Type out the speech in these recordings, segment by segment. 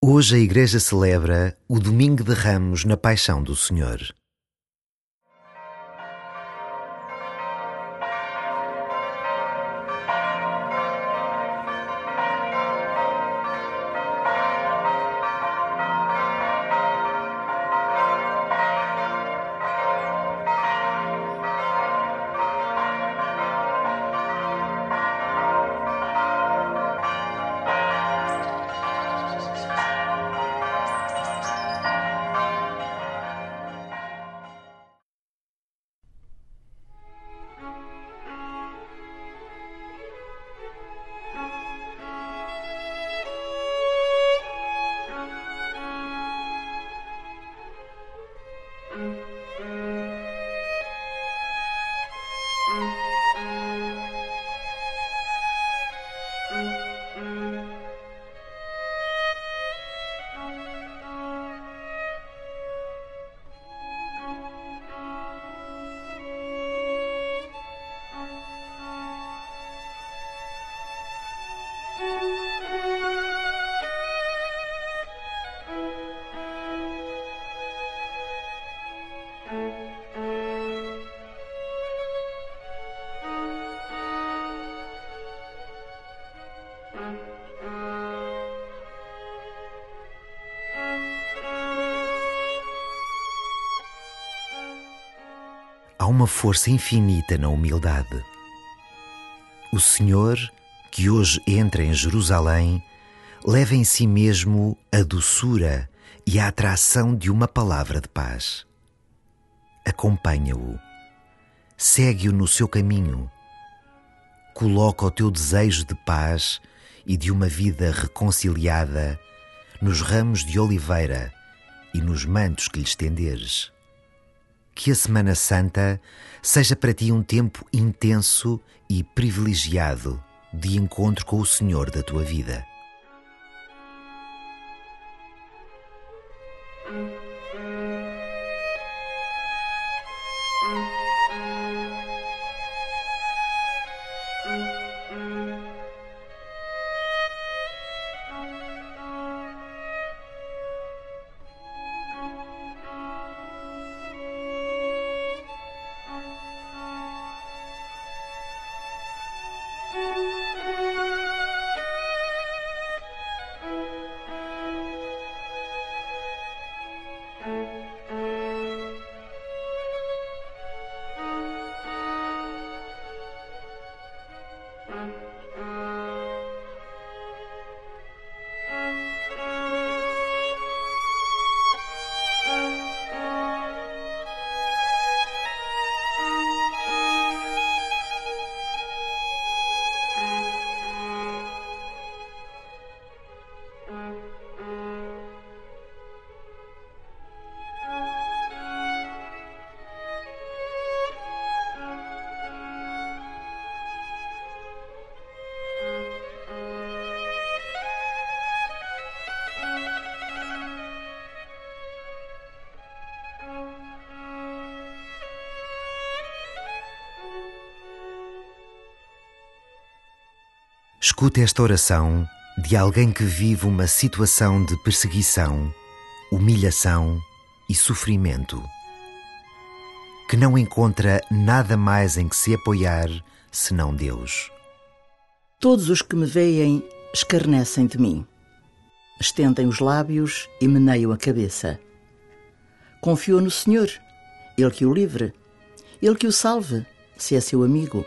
Hoje a Igreja celebra o Domingo de Ramos na Paixão do Senhor. Uma força infinita na humildade. O Senhor, que hoje entra em Jerusalém, leva em si mesmo a doçura e a atração de uma palavra de paz. Acompanha-o, segue-o no seu caminho, coloca o teu desejo de paz e de uma vida reconciliada nos ramos de oliveira e nos mantos que lhe estenderes. Que a Semana Santa seja para ti um tempo intenso e privilegiado de encontro com o Senhor da tua vida. Escute esta oração de alguém que vive uma situação de perseguição, humilhação e sofrimento, que não encontra nada mais em que se apoiar senão Deus. Todos os que me veem escarnecem de mim, estendem os lábios e meneiam a cabeça. Confio no Senhor, Ele que o livre, Ele que o salve, se é seu amigo.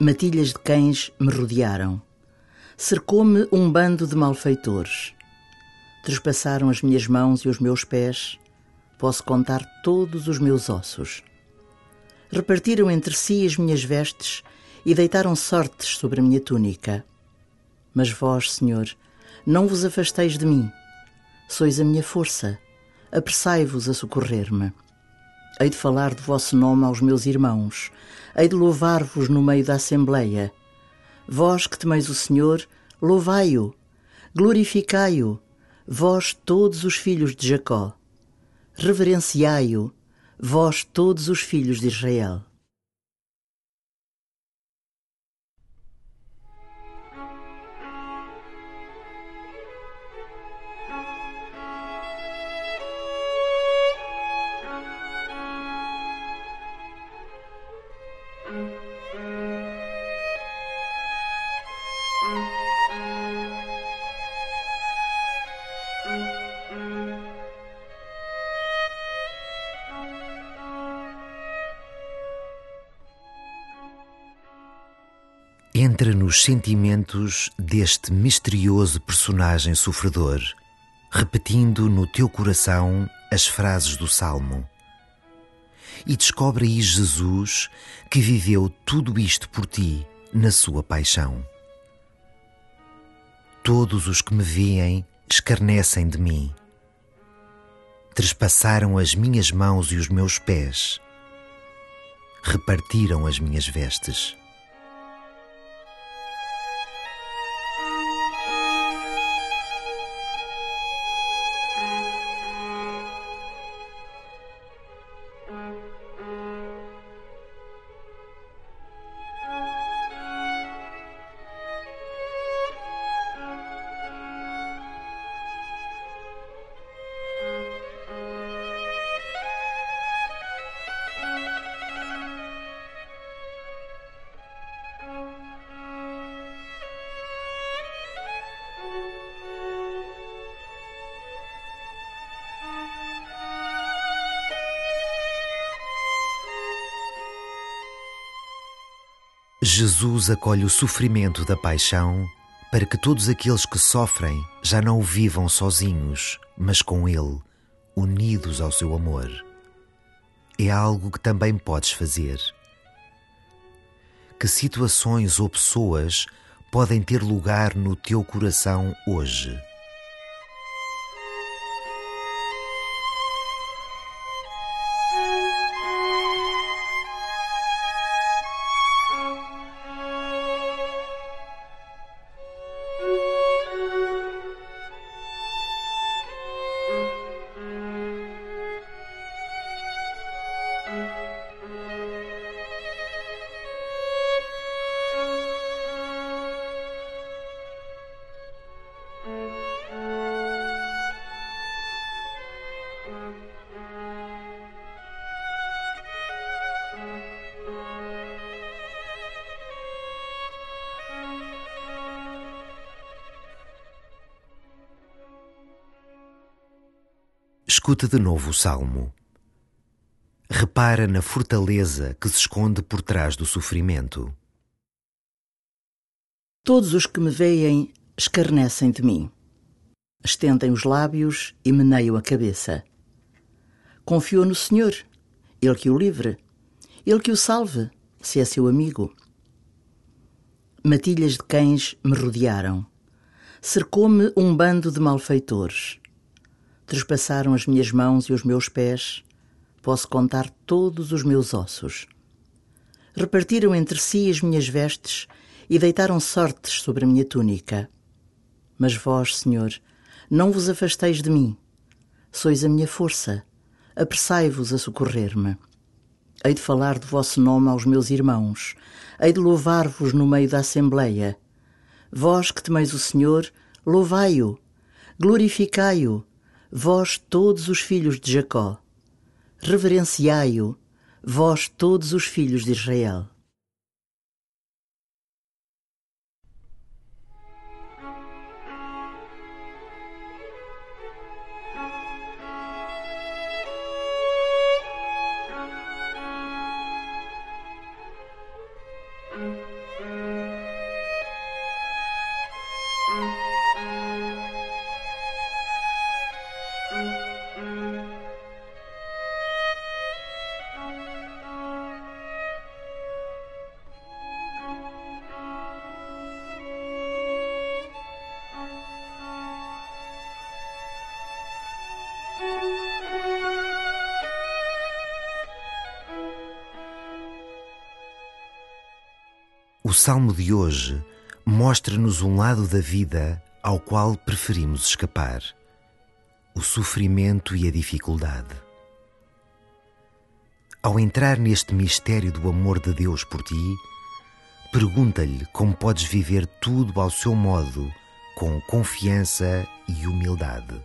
Matilhas de cães me rodearam. Cercou-me um bando de malfeitores. Trespassaram as minhas mãos e os meus pés. Posso contar todos os meus ossos. Repartiram entre si as minhas vestes e deitaram sortes sobre a minha túnica. Mas vós, Senhor, não vos afasteis de mim. Sois a minha força. Apressai-vos a socorrer-me. Hei de falar do vosso nome aos meus irmãos. Hei de louvar-vos no meio da Assembleia. Vós que temeis o Senhor, louvai-o. Glorificai-o, vós todos os filhos de Jacó. Reverenciai-o, vós todos os filhos de Israel. entra nos sentimentos deste misterioso personagem sofredor, repetindo no teu coração as frases do Salmo. E descobre aí Jesus que viveu tudo isto por ti na sua paixão. Todos os que me veem escarnecem de mim. Trespassaram as minhas mãos e os meus pés, repartiram as minhas vestes. Jesus acolhe o sofrimento da paixão para que todos aqueles que sofrem já não o vivam sozinhos, mas com Ele, unidos ao seu amor. É algo que também podes fazer. Que situações ou pessoas podem ter lugar no teu coração hoje? Escuta de novo o salmo. Repara na fortaleza que se esconde por trás do sofrimento. Todos os que me veem escarnecem de mim. Estendem os lábios e meneiam a cabeça. Confio no Senhor, Ele que o livre, Ele que o salve, se é seu amigo. Matilhas de cães me rodearam. Cercou-me um bando de malfeitores Trespassaram as minhas mãos e os meus pés, posso contar todos os meus ossos. Repartiram entre si as minhas vestes e deitaram sortes sobre a minha túnica. Mas vós, Senhor, não vos afasteis de mim. Sois a minha força. Apressai-vos a socorrer-me. Hei de falar de vosso nome aos meus irmãos. Hei de louvar-vos no meio da Assembleia. Vós que temeis o Senhor, louvai-o. Glorificai-o vós todos os filhos de Jacó. Reverenciai-o, vós todos os filhos de Israel. O salmo de hoje mostra-nos um lado da vida ao qual preferimos escapar: o sofrimento e a dificuldade. Ao entrar neste mistério do amor de Deus por ti, pergunta-lhe como podes viver tudo ao seu modo, com confiança e humildade.